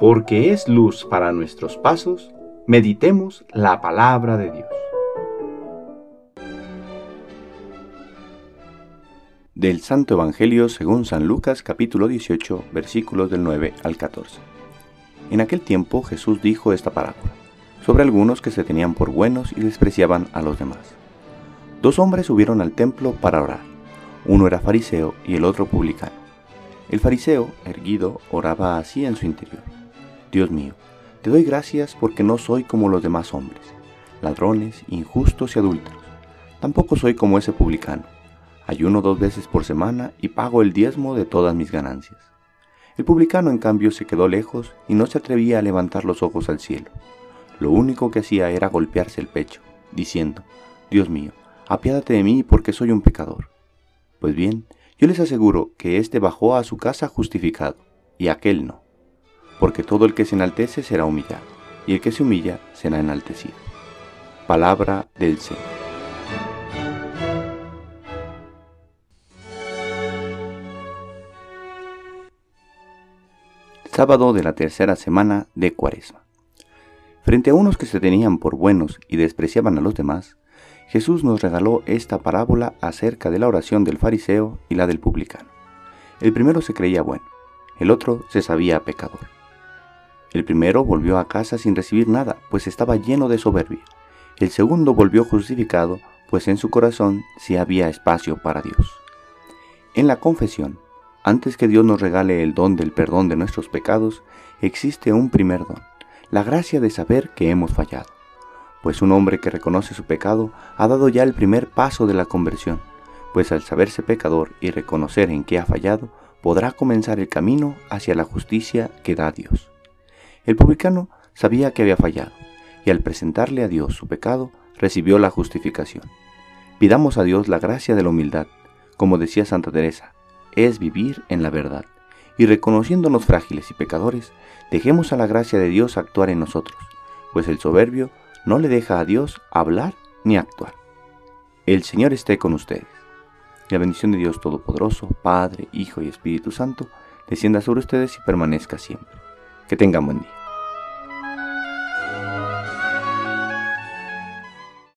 porque es luz para nuestros pasos, meditemos la palabra de Dios. Del Santo Evangelio según San Lucas capítulo 18 versículos del 9 al 14. En aquel tiempo Jesús dijo esta parábola sobre algunos que se tenían por buenos y despreciaban a los demás. Dos hombres subieron al templo para orar. Uno era fariseo y el otro publicano. El fariseo, erguido, oraba así en su interior. Dios mío, te doy gracias porque no soy como los demás hombres, ladrones, injustos y adúlteros. Tampoco soy como ese publicano. Ayuno dos veces por semana y pago el diezmo de todas mis ganancias. El publicano, en cambio, se quedó lejos y no se atrevía a levantar los ojos al cielo. Lo único que hacía era golpearse el pecho, diciendo, Dios mío, apiádate de mí porque soy un pecador. Pues bien, yo les aseguro que éste bajó a su casa justificado, y aquel no porque todo el que se enaltece será humillado, y el que se humilla será enaltecido. Palabra del Señor. Sábado de la tercera semana de Cuaresma. Frente a unos que se tenían por buenos y despreciaban a los demás, Jesús nos regaló esta parábola acerca de la oración del fariseo y la del publicano. El primero se creía bueno, el otro se sabía pecador. El primero volvió a casa sin recibir nada, pues estaba lleno de soberbia. El segundo volvió justificado, pues en su corazón sí había espacio para Dios. En la confesión, antes que Dios nos regale el don del perdón de nuestros pecados, existe un primer don, la gracia de saber que hemos fallado. Pues un hombre que reconoce su pecado ha dado ya el primer paso de la conversión, pues al saberse pecador y reconocer en qué ha fallado, podrá comenzar el camino hacia la justicia que da Dios. El publicano sabía que había fallado, y al presentarle a Dios su pecado, recibió la justificación. Pidamos a Dios la gracia de la humildad, como decía Santa Teresa, es vivir en la verdad, y reconociéndonos frágiles y pecadores, dejemos a la gracia de Dios actuar en nosotros, pues el soberbio no le deja a Dios hablar ni actuar. El Señor esté con ustedes. La bendición de Dios Todopoderoso, Padre, Hijo y Espíritu Santo, descienda sobre ustedes y permanezca siempre. Que tengan buen día.